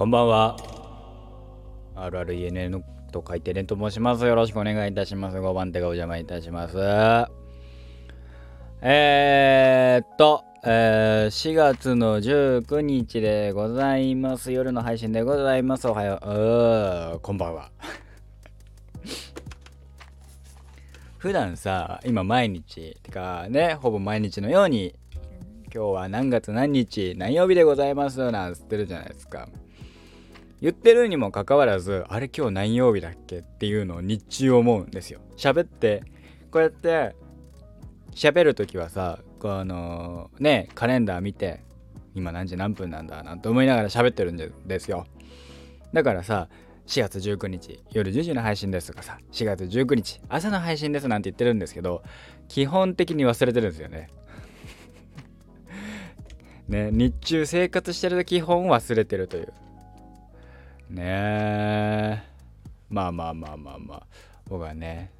こんばんは。RRENN と書いてレンと申します。よろしくお願いいたします。5番手がお邪魔いたします。えー、っと、えー、4月の19日でございます。夜の配信でございます。おはよう。うこんばんは。普段さ、今毎日、てかね、ほぼ毎日のように、今日は何月何日、何曜日でございますなんつってるじゃないですか。言ってるにもかかわらず、あれ今日何曜日だっけっていうのを日中思うんですよ。喋って、こうやって喋るときはさ、このね、カレンダー見て、今何時何分なんだなんて思いながら喋ってるんですよ。だからさ、4月19日夜10時の配信ですとかさ4月19日朝の配信ですなんて言ってるんですけど基本的に忘れてるんですよね ね日中生活してる基本忘れてるというねえまあまあまあまあまあ僕はね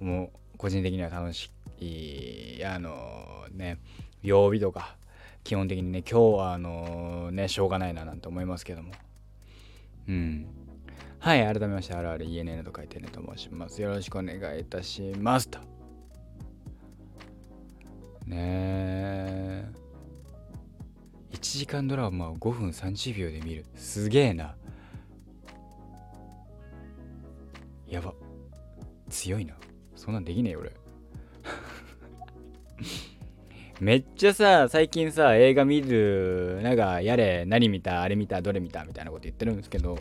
もう個人的には楽しいあのね曜日とか基本的にね今日はあのねしょうがないななんて思いますけどもうん。はい、改めまして、RRENN と書いてねと申します。よろしくお願いいたしますと。ねえ。1時間ドラマを5分30秒で見る。すげえな。やば。強いな。そんなんできねえ俺。めっちゃさ、最近さ、映画見る、なんか、やれ、何見た、あれ見た、どれ見た、みたいなこと言ってるんですけど、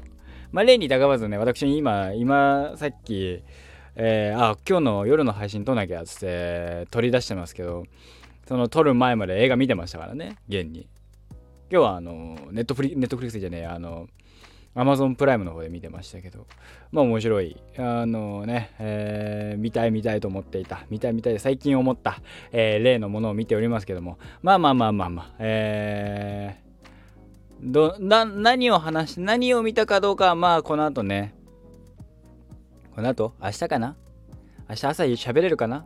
まあ、例に高わずね、私今、今、さっき、えー、あ、今日の夜の配信撮んなきゃっつって取り出してますけど、その撮る前まで映画見てましたからね、現に。今日はあの、ネットフリ、ネットフリックスじゃねえ、あの、アマゾンプライムの方で見てましたけど、まあ面白い。あのね、えー、見たい見たいと思っていた。見たい見たい最近思った、えー、例のものを見ておりますけども、まあまあまあまあまあ、えー、どな何を話し、何を見たかどうかはまあこの後ね、この後？明日かな？明日朝喋れるかな？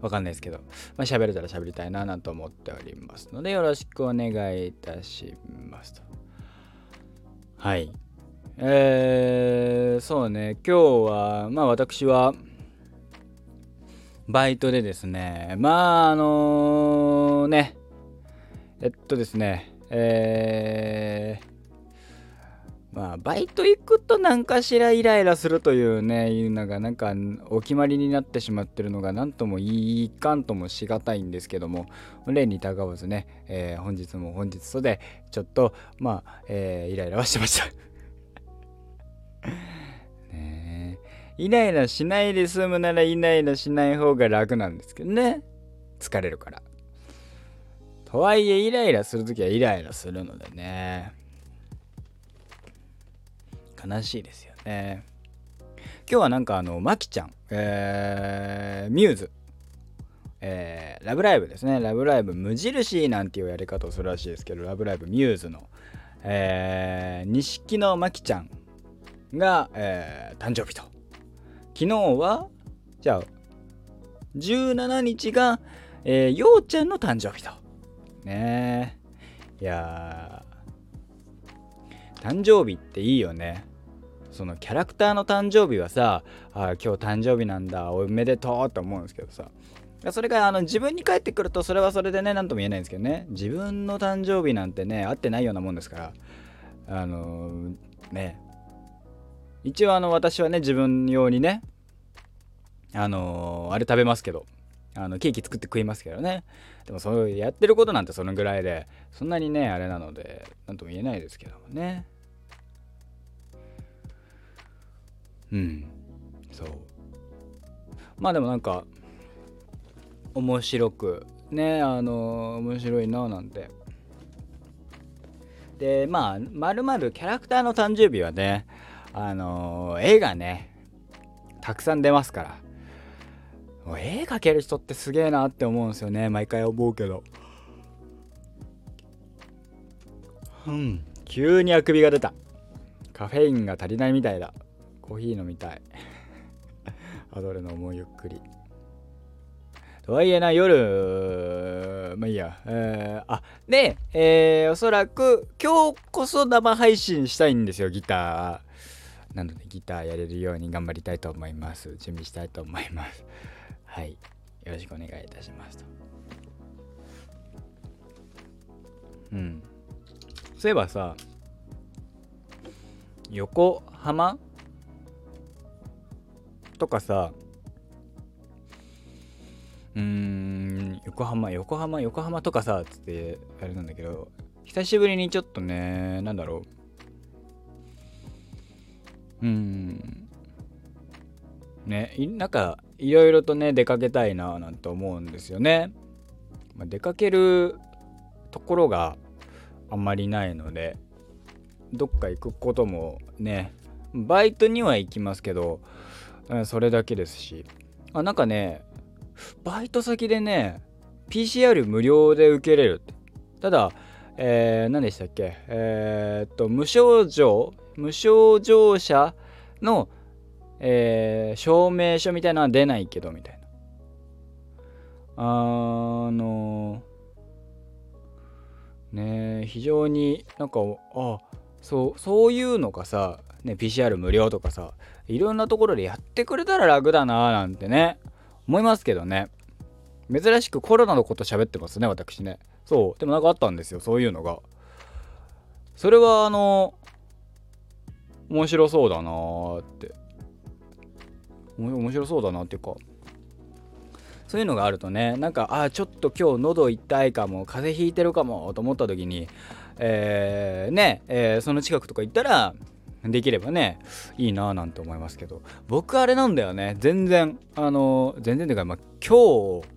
わかんないですけど、まあ、喋れたら喋りたいななんて思っておりますので、よろしくお願いいたしますと。はい。えー、そうね、今日は、まあ私は、バイトでですね、まああのー、ね、えっとですね、えー、まあバイト行くと何かしらイライラするというね、いうのがなんかお決まりになってしまってるのが何ともいかんともしがたいんですけども、例にたがわずね、えー、本日も本日とでちょっとまあ、えー、イライラはしてました。ねイライラしないで済むならイライラしない方が楽なんですけどね。疲れるから。とはいえイライラするときはイライラするのでね。悲しいですよね。今日はなんかあの、まきちゃん、えー、ミューズ、えー、ラブライブですね。ラブライブ無印なんていうやり方をするらしいですけど、ラブライブミューズの、えー、錦野まきちゃんが、えー、誕生日と。昨日は、じゃあ、17日が、えー、ようちゃんの誕生日と。ねえ。いや誕生日っていいよね。そのキャラクターの誕生日はさ、あ今日誕生日なんだ、おめでとうって思うんですけどさ。それがあの自分に返ってくるとそれはそれでね何とも言えないんですけどね自分の誕生日なんてね会ってないようなもんですからあのー、ね一応あの私はね自分用にねあのー、あれ食べますけどあのケーキ作って食いますけどね。でもそうやってることなんてそのぐらいでそんなにねあれなので何とも言えないですけどもね。うん。そう。まあでもなんか面白くねあの、面白いななんて。でまあまるまるキャラクターの誕生日はねあのー、絵がね、たくさん出ますから。絵描ける人ってすげえなって思うんですよね。毎回思うけど。うん。急にあくびが出た。カフェインが足りないみたいだ。コーヒー飲みたい。アドレの思うゆっくり。とはいえな、夜、まあいいや。えー、あ、で、えー、おそらく今日こそ生配信したいんですよ、ギター。なのでギターやれるように頑張りたいと思います。準備したいと思います。はい。よろしくお願いいたしますと。うん。そういえばさ、横浜？とかさ、うーん、横浜、横浜、横浜とかさ、つってあれなんだけど、久しぶりにちょっとね、なんだろう。うーん。ね、なんか、いろいろとね、出かけたいな、なんて思うんですよね。まあ、出かけるところがあんまりないので、どっか行くこともね、バイトには行きますけど、それだけですし。あ、なんかね、バイト先でね、PCR 無料で受けれる。ただ、えー、何でしたっけ？えー、っと、無症状？無症状者の、えー、証明書みたいなのは出ないけど、みたいな。あのね非常になんか、あ、そう、そういうのがさ、ね、PCR 無料とかさ、いろんなところでやってくれたら楽だなーなんてね、思いますけどね。珍しくコロナのこと喋ってますね、私ね。そう。でもなんかあったんですよ、そういうのが。それは、あの、面白そうだなーって。面白そうだなっていうか。そういうのがあるとね、なんか、あ、ちょっと今日喉痛いかも、風邪ひいてるかも、と思った時に、えー、ね、えー、その近くとか行ったら、できればねいいなぁなんて思いますけど僕あれなんだよね全然あの全然というか、まあ、今日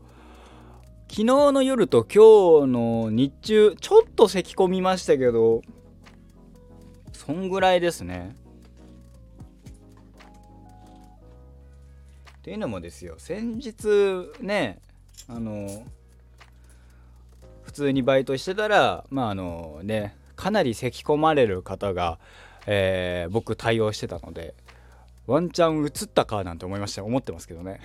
昨日の夜と今日の日中ちょっと咳き込みましたけどそんぐらいですねっていうのもですよ。先日ねあの普通にバイトしてたらまああのねかなり咳き込まれる方がえー、僕対応してたのでワンチャン映ったかなんて思いました。思ってますけどね。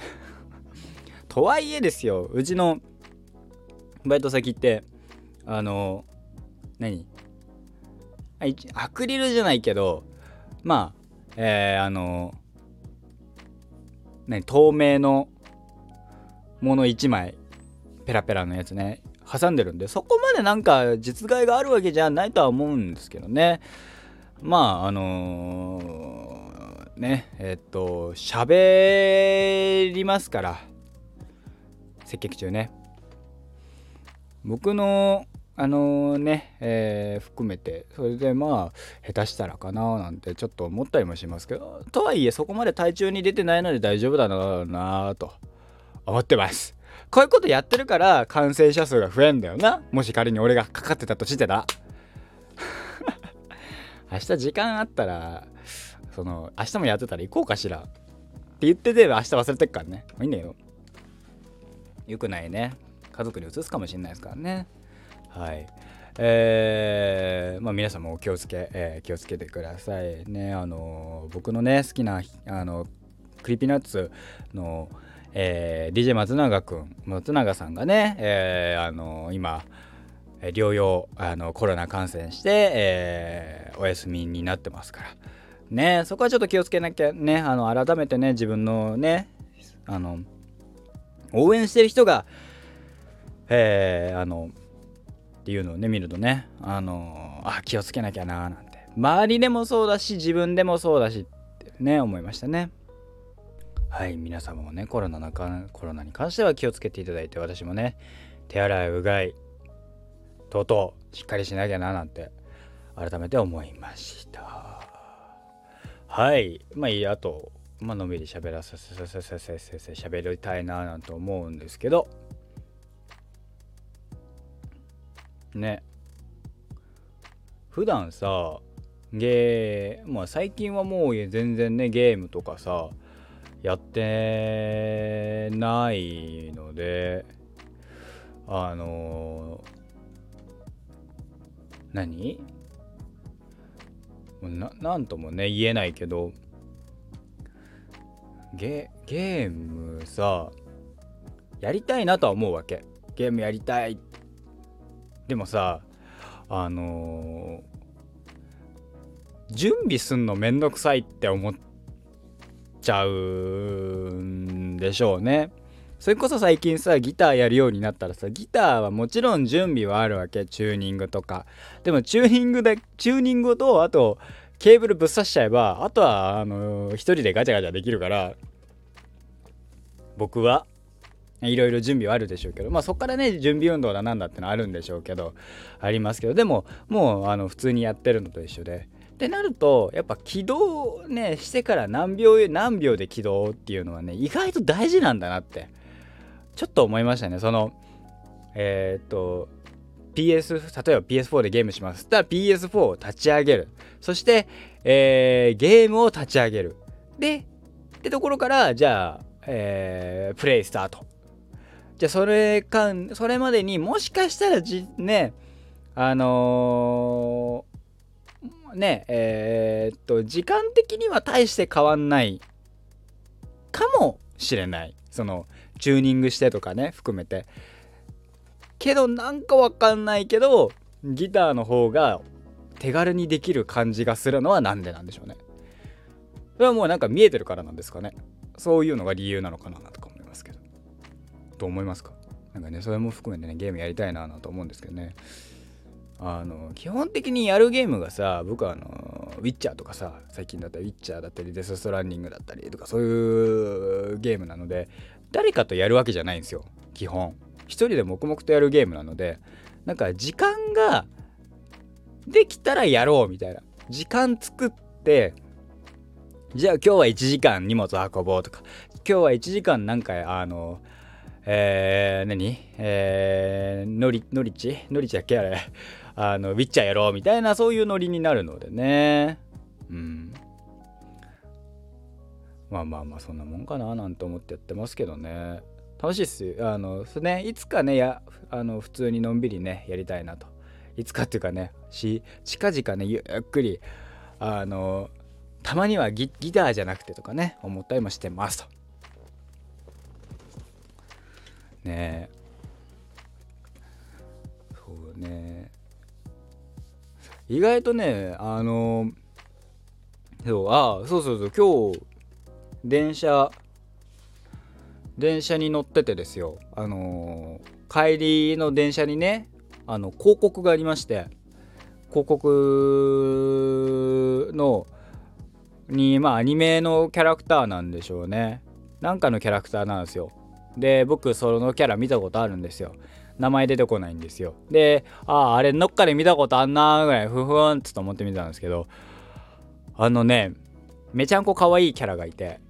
とはいえですようちのバイト先ってあの何？アクリルじゃないけどまあえー、あの何透明のもの1枚ペラペラのやつね。挟んでるんでそこまでなんか実害があるわけじゃないとは思うんですけどね。まああのー、ねえっと喋りますから接客中ね。僕のあの、ね、えー、含めてそれでまあ下手したらかななんてちょっと思ったりもしますけどとはいえそこまで体調に出てないので大丈夫だろうなと思ってますこういうことやってるから感染者数が増えんだよなもし仮に俺がかかってたとしてた 明日時間あったら、その、明日もやってたら行こうかしら。って言ってて、明日忘れてっからね。まあ、いいんだけど。よくないね。家族に移すかもしれないですからね。はい。えー、まあ皆さんもお気をつけ、えー、気をつけてくださいね。あの僕のね、好きな、あの、Creepy Nuts の、えー、DJ 松永くん、松永さんがね、えー、あの今、療養あのコロナ感染して、えー、お休みになってますからねそこはちょっと気をつけなきゃねあの改めてね自分のねあの応援してる人がえー、あのっていうのをね見るとねあのあ気をつけなきゃなーなんて。周りでもそうだし自分でもそうだしってね思いましたね。はい皆様もねコロナのかコロナに関しては気をつけていただいて私もね手洗いうがいとうとうしっかりしなきゃななんて改めて思いました。はいまあいいあとまあのんびり喋らせせせせせせせ喋りたいななんて思うんですけどね。普段さゲーまあ最近はもう全然ねゲームとかさやってないのであのー何？ななんともね言えないけどゲゲームさやりたいなとは思うわけ。ゲームやりたいっでもさあのー、準備すんのめんどくさいって思っちゃうんでしょうね。それこそ最近さギターやるようになったらさギターはもちろん準備はあるわけチューニングとかでもチューニングでチューニングとあとケーブルぶっ刺しちゃえばあとはあの一人でガチャガチャできるから僕はいろいろ準備はあるでしょうけどまあそこからね準備運動だなんだってのはあるんでしょうけどありますけどでももうあの普通にやってるのと一緒で。ってなるとやっぱ起動ねしてから何秒何秒で起動っていうのはね意外と大事なんだなってちょっと思いましたね。そのえー、っと PS 例えば PS4 でゲームします。そしたら PS4 を立ち上げる。そして、えー、ゲームを立ち上げる。でってところからじゃあ、えー、プレイスタート。じゃあそれかそれまでにもしかしたらじねあのー、ねえー、っと時間的には大して変わんないかもしれない。そのチューニングしてとかね含めて。けどなんかわかんないけどギターの方が手軽にできる感じがするのは何でなんでしょうね。それはもうなんか見えてるからなんですかね。そういうのが理由なのかなとか。と思いますか？なんかねそれも含めてねゲームやりたいなと思うんですけどね。あの基本的にやるゲームがさ僕はあのウィッチャーとかさ最近だったらウィッチャーだったりデスストランニングだったりとかそういうゲームなので誰かとやるわけじゃないんですよ。基本。一人で黙々とやるゲームなのでなんか時間ができたらやろうみたいな。時間作ってじゃあ今日は1時間荷物運ぼうとか今日は1時間なんかあのえー、何？えー、ノリ、ノリチ？ノリチだっけ？あれ。あの、ウィッチャーやろうみたいな、そういうノリになるのでね。うん。まあまあまあ、そんなもんかな、なんて思ってやってますけどね。楽しいっす。あの、ね、いつかね、や、あの、普通にのんびりね、やりたいなと。いつかっていうかね、し、近々ね、ゆっくり、あの、たまにはギギターじゃなくてとかね、思ったりもしてますと。ね。そうね。意外とねあのそうあそうそうそう今日電車電車に乗っててですよ。あの帰りの電車にねあの広告がありまして広告のにまあアニメのキャラクターなんでしょうね。なんかのキャラクターなんですよ。で僕そのキャラ見たことあるんですよ。名前出てこないんですよ。であああれどっかで見たことあんなぐらいふふんっつと思ってみたんですけどあのねめちゃんこ可愛いキャラがいて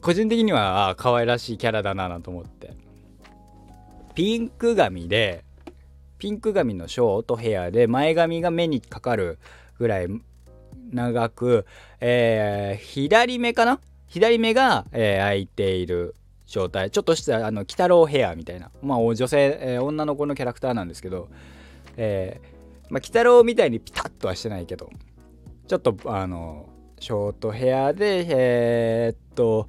個人的にはあ可愛らしいキャラだなと思って。ピンク髪でピンク髪のショートヘアで前髪が目にかかるぐらい長く、えー、左目かな？左目が、えー、開いている状態。ちょっとしたあの鬼太郎ヘアみたいな。まあ女性、えー、女の子のキャラクターなんですけどえー、まあ鬼太郎みたいにピタッとはしてないけどちょっとあのショートヘアでえー、っと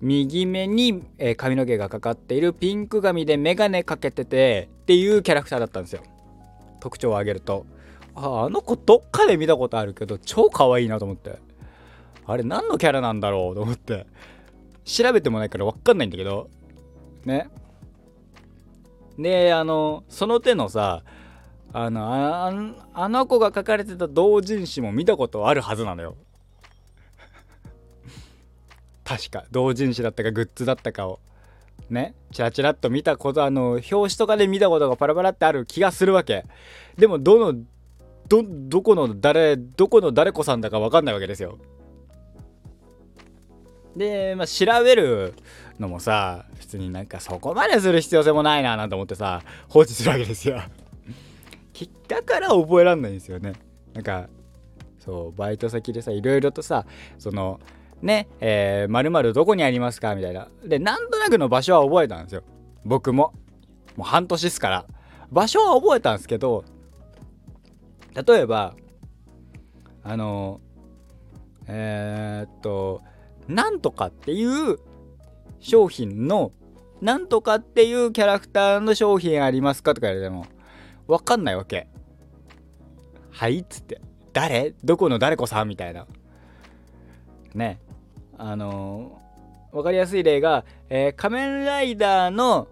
右目に、えー、髪の毛がかかっているピンク髪で眼鏡かけててっていうキャラクターだったんですよ。特徴を挙げると。ああの子どっかで見たことあるけど超可愛いなと思って。あれ何のキャラなんだろうと思って。調べてもないから分かんないんだけど。ね。であのその手のさあのああの子が書かれてた同人誌も見たことあるはずなのよ。確か。同人誌だったかグッズだったかを。ね。チラチラっと見たことあの表紙とかで見たことがパラパラってある気がするわけ。でもどのどどこの誰どこの誰子さんだか分かんないわけですよ。で、まあ、調べるのもさ普通になんかそこまでする必要性もないななんて思ってさ放置するわけですよ。だから覚えらんないんですよね。なんかそうバイト先でさいろいろとさそのねえー、〇〇どこにありますか？みたいな。でなんとなくの場所は覚えたんですよ。僕も。もう半年っすから。場所は覚えたんですけど例えばあのえー、っとなんとかっていう商品のなんとかっていうキャラクターの商品ありますかとか言われても分かんないわけ。はいっつって。誰？どこの誰子さ？んみたいな。ね。あのー、分かりやすい例が、えー、仮面ライダーの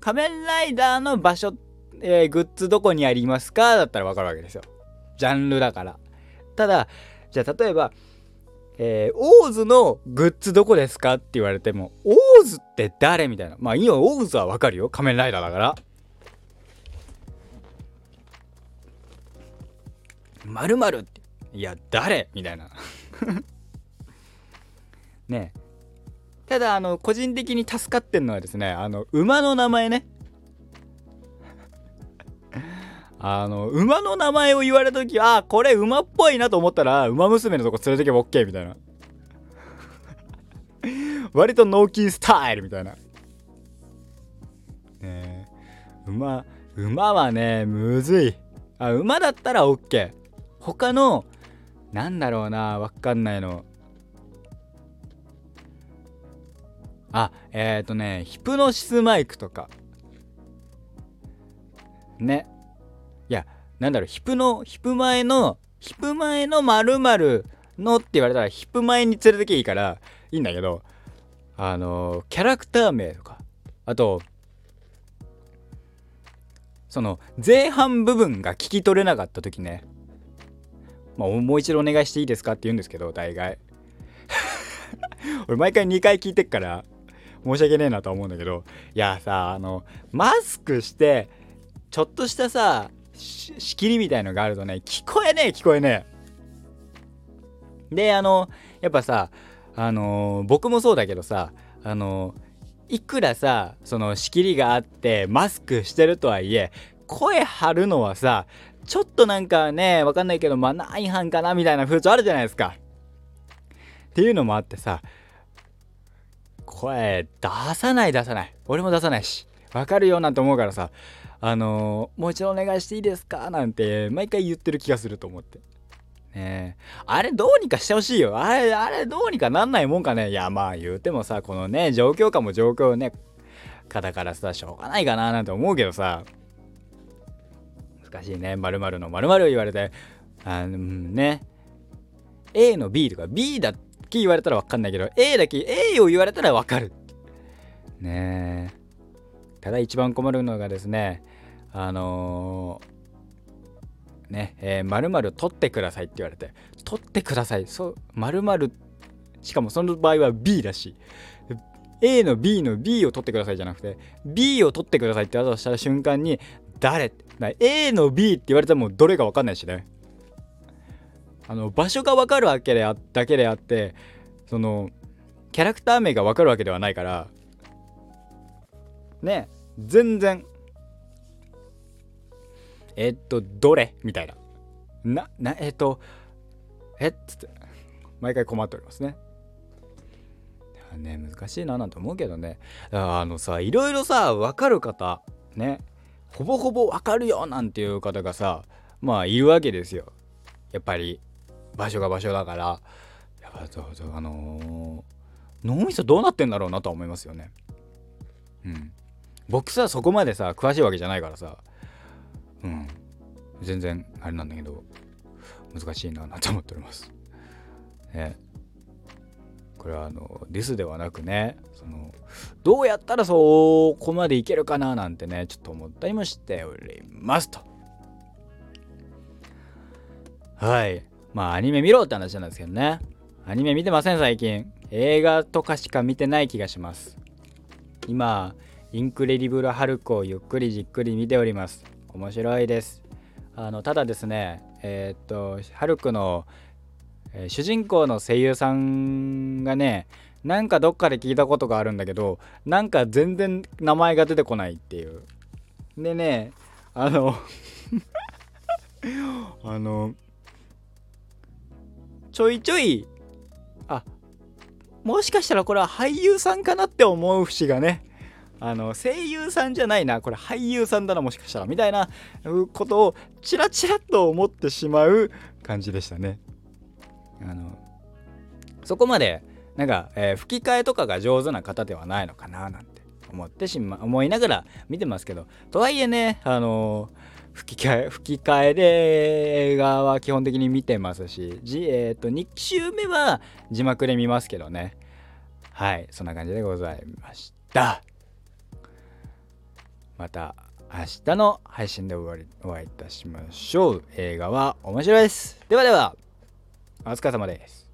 仮面ライダーの場所、えー、グッズどこにありますか？だったら分かるわけですよ。ジャンルだから。ただじゃあ例えばえー、オーズのグッズどこですかって言われても、オーズって誰みたいな。まあいいよ、オーズはわかるよ。仮面ライダーだから。まるまるって。いや、誰みたいな。ねただ、あの、個人的に助かってんのはですね、あの、馬の名前ね。あの、馬の名前を言われた時、あ、これ馬っぽいなと思ったら、馬娘のとこ連れてけば OK みたいな。割とノーキースタイルみたいな。ね馬、馬はね、むずい。あ、馬だったら OK。他の、なんだろうな、わかんないの。あ、えっ、ー、とね、ヒプノシスマイクとか。ね。なんだろう、ヒプの、ヒプ前の、ヒプ前の〇〇のって言われたら、ヒプ前に連れてけいいから、いいんだけど、あの、キャラクター名とか、あと、その、前半部分が聞き取れなかった時ね、まあ、もう一度お願いしていいですかって言うんですけど、大概。俺毎回2回聞いてっから、申し訳ねえなと思うんだけど、いやさ、あの、マスクして、ちょっとしたさ、仕切りみたいのがあるとね聞こえねえ聞こえねえ。であのやっぱさあの、僕もそうだけどさあの、いくらさその仕切りがあってマスクしてるとはいえ声張るのはさちょっとなんかねわかんないけどマナー違反かなみたいな風潮あるじゃないですか。っていうのもあってさ声出さない出さない。俺も出さないしわかるよなんて思うからさあの、もう一度お願いしていいですか？なんて毎回言ってる気がすると思って。ねあれどうにかしてほしいよ。あれ、あれどうにかなんないもんかね。いや、まあ言うてもさ、このね、状況下も状況ね、方からさ、しょうがないかななんて思うけどさ、難しいね。〇〇の〇〇言われて、あの、ね、A の B とか B だけ言われたらわかんないけど、A だけ A を言われたらわかる。ねえ。ただ一番困るのがですねあのー、ねえー、〇〇取ってくださいって言われて取ってください。そう〇〇しかもその場合は B だし A の B の B を取ってくださいじゃなくて B を取ってくださいってわざした瞬間に誰 A の B って言われてもどれか分かんないしね。あの場所が分かるわけであだけであってそのキャラクター名が分かるわけではないからね全然えっとどれ？みたいな。ななえっとえっつって。毎回困っておりますね。ね難しいななんて思うけどね。あのさいろいろさ分かる方ね。ほぼほぼ分かるよなんていう方がさまあいるわけですよ。やっぱり場所が場所だから。やっぱそうそうあのー、脳みそどうなってんだろうなとは思いますよね。うん。僕さそこまでさ詳しいわけじゃないからさ。うん。全然あれなんだけど難しいななと思っております。ねこれはあのディスではなくねそのどうやったらそこまでいけるかななんてねちょっと思ったりもしておりますと。はい。まあアニメ見ろって話なんですけどね。アニメ見てません最近。映画とかしか見てない気がします。今インクレディブル・ハルクをゆっくりじっくり見ております。面白いです。あのただですねえー、っとハルクの、えー、主人公の声優さんがねなんかどっかで聞いたことがあるんだけどなんか全然名前が出てこないっていう。でねあの あのちょいちょいあもしかしたらこれは俳優さんかなって思う節がねあの声優さんじゃないなこれ俳優さんだなもしかしたらみたいなことをチラチラと思ってしまう感じでしたね。あのそこまでなんか、えー、吹き替えとかが上手な方ではないのかななんて思ってしま思いながら見てますけどとはいえねあのー、吹き替え吹き替えで映画は基本的に見てますし、じえー、と2週目は字幕で見ますけどねはいそんな感じでございましたまた明日の配信でお会いいたしましょう。映画は面白いです。ではではお疲れ様です。